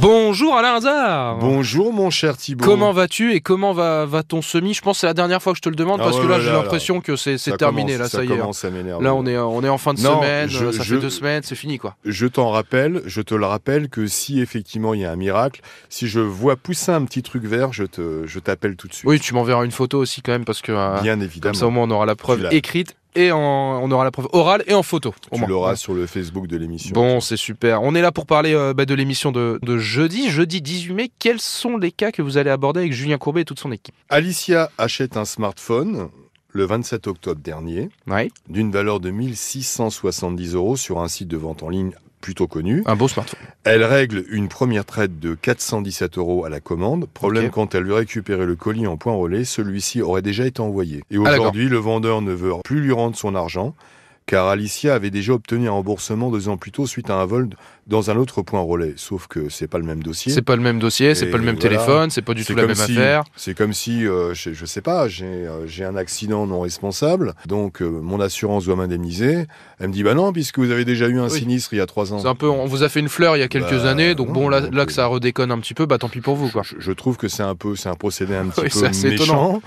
Bonjour Alain Hazard Bonjour mon cher Thibault. Comment vas-tu et comment va, va ton semi? Je pense que c'est la dernière fois que je te le demande Ah parce ouais, que là j'ai l'impression que c'est c'est Ça terminé, commence- là ça, y est. commence à m'énerver. Là on est, on est en fin de Non, semaine, je- ça je- fait deux semaines, c'est fini quoi. Je t'en rappelle, je te le rappelle que si effectivement il y a un miracle, si je vois pousser un petit truc vert, je te, je t'appelle tout de suite. Oui, tu m'enverras une photo aussi quand même parce que euh, Bien comme évidemment. ça au moins on aura la preuve écrite et en- on aura la preuve orale et en photo. au tu l'auras sur le Facebook de l'émission. Bon, c'est super. On est là pour parler euh, bah, de l'émission de, de jeudi, jeudi 18 mai. Quels sont les cas que vous allez aborder avec Julien Courbet et toute son équipe? Alicia achète un smartphone le 27 octobre dernier Ouais, d'une valeur de 1670 euros sur un site de vente en ligne plutôt connu. un beau smartphone. Elle règle une première traite de 417 euros à la commande. Problème quand elle lui récupérait le colis en point relais, celui-ci aurait déjà été envoyé. Et Ah, aujourd'hui, le vendeur ne veut plus lui rendre son argent, car Alicia avait déjà obtenu un remboursement deux ans plus tôt suite à un vol dans un autre point relais. Sauf que c'est pas le même dossier. C'est pas le même dossier, c'est pas le même voilà. téléphone, c'est pas du tout la même si- affaire. C'est comme si, euh, je, je sais pas, j'ai euh, j'ai un accident non responsable, donc euh, mon assurance doit m'indemniser. Elle me dit, bah non, puisque vous avez déjà eu un Oui. sinistre il y a trois ans. C'est un peu, on vous a fait une fleur il y a quelques Bah, années, donc non, bon là, donc, là que ça redéconne un petit peu, bah tant pis pour vous quoi. Je, je trouve que c'est un peu, c'est un procédé un petit Oui, peu méchant.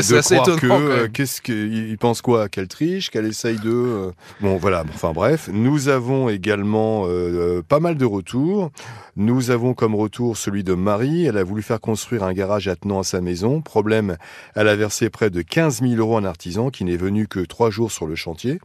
C'est assez étonnant, qu'est-ce qu'il il pense quoi Qu'elle triche Qu'elle essaye de euh, Bon, voilà. Enfin bref, nous avons également euh, pas mal de retours. Nous avons comme retour celui de Marie. Elle a voulu faire construire un garage attenant à sa maison. Problème, elle a versé près de 15 000 euros à un artisan qui n'est venu que trois jours sur le chantier.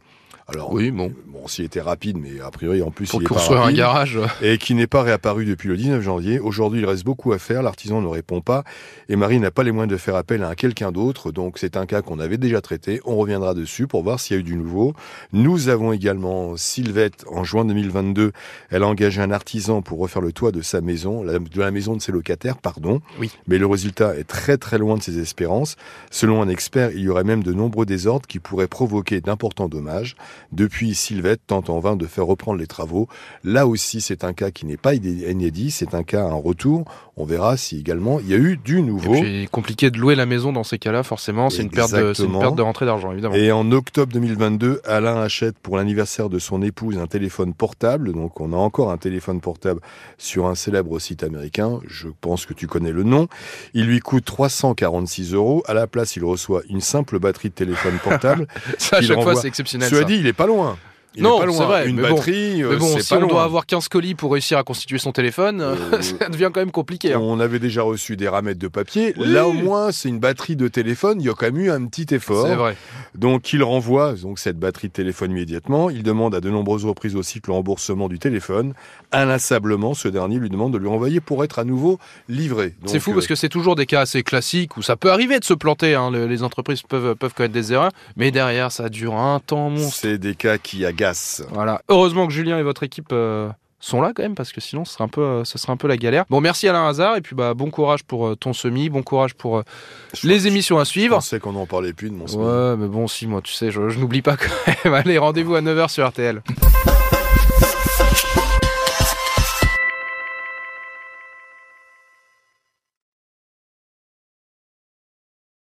Alors, Oui, bon, bon, s'il était rapide, mais a priori en plus pour il est pas construire un rapide garage. et qui n'est pas réapparu depuis le 19 janvier. Aujourd'hui, il reste beaucoup à faire, l'artisan ne répond pas, et Marie n'a pas les moyens de faire appel à quelqu'un d'autre, donc c'est un cas qu'on avait déjà traité, on reviendra dessus pour voir s'il y a eu du nouveau. Nous avons également Sylvette, en juin 2022, elle a engagé un artisan pour refaire le toit de sa maison, de la maison de ses locataires, pardon, Oui. mais le résultat est très très loin de ses espérances. Selon un expert, il y aurait même de nombreux désordres qui pourraient provoquer d'importants dommages. Depuis, Sylvette tente en vain de faire reprendre les travaux. Là aussi, c'est un cas qui n'est pas inédit, c'est un cas en retour. On verra si également il y a eu du Et nouveau. puis compliqué de louer la maison dans ces cas-là, forcément, c'est une perte de, c'est une perte de rentrée d'argent évidemment. Et en octobre 2022, Alain achète pour l'anniversaire de son épouse un téléphone portable. Donc on a encore un téléphone portable sur un célèbre site américain. Je pense que tu connais le nom. Il lui coûte 346 euros. À la place, il reçoit une simple batterie de téléphone portable. Ça, à chaque fois, c'est exceptionnel. Cela ça. dit, il est pas loin. Il Non, c'est vrai, Une mais bon. batterie, euh, Mais bon, c'est si pas on loin. doit avoir 15 colis pour réussir à constituer son téléphone, Euh, ça devient quand même compliqué. hein. On avait déjà reçu des ramettes de papier. Oui. Là, au moins, c'est une batterie de téléphone. Il y a quand même eu un petit effort. C'est vrai. Donc, il renvoie donc cette batterie de téléphone immédiatement. Il demande à de nombreuses reprises au site le remboursement du téléphone. Inlassablement, ce dernier lui demande de lui renvoyer pour être à nouveau livré. C'est fou euh, parce que c'est toujours des cas assez classiques où ça peut arriver de se planter. hein. Le- Les entreprises peuvent, peuvent commettre des erreurs, mais derrière, ça dure un temps monstre. c'est des cas qui agacent. Voilà. Heureusement que Julien et votre équipe euh, sont là quand même parce que sinon ce serait un peu, euh, ce serait un peu la galère. Bon, merci Alain Hazard et puis bah bon courage pour euh, ton semi, bon courage pour euh, Je les émissions à Je suivre. pensais qu'on n'en parlait plus de mon semaine. Ouais, mais bon, si moi, tu sais, je, je n'oublie pas quand même. Allez, rendez-vous à 9h sur RTL.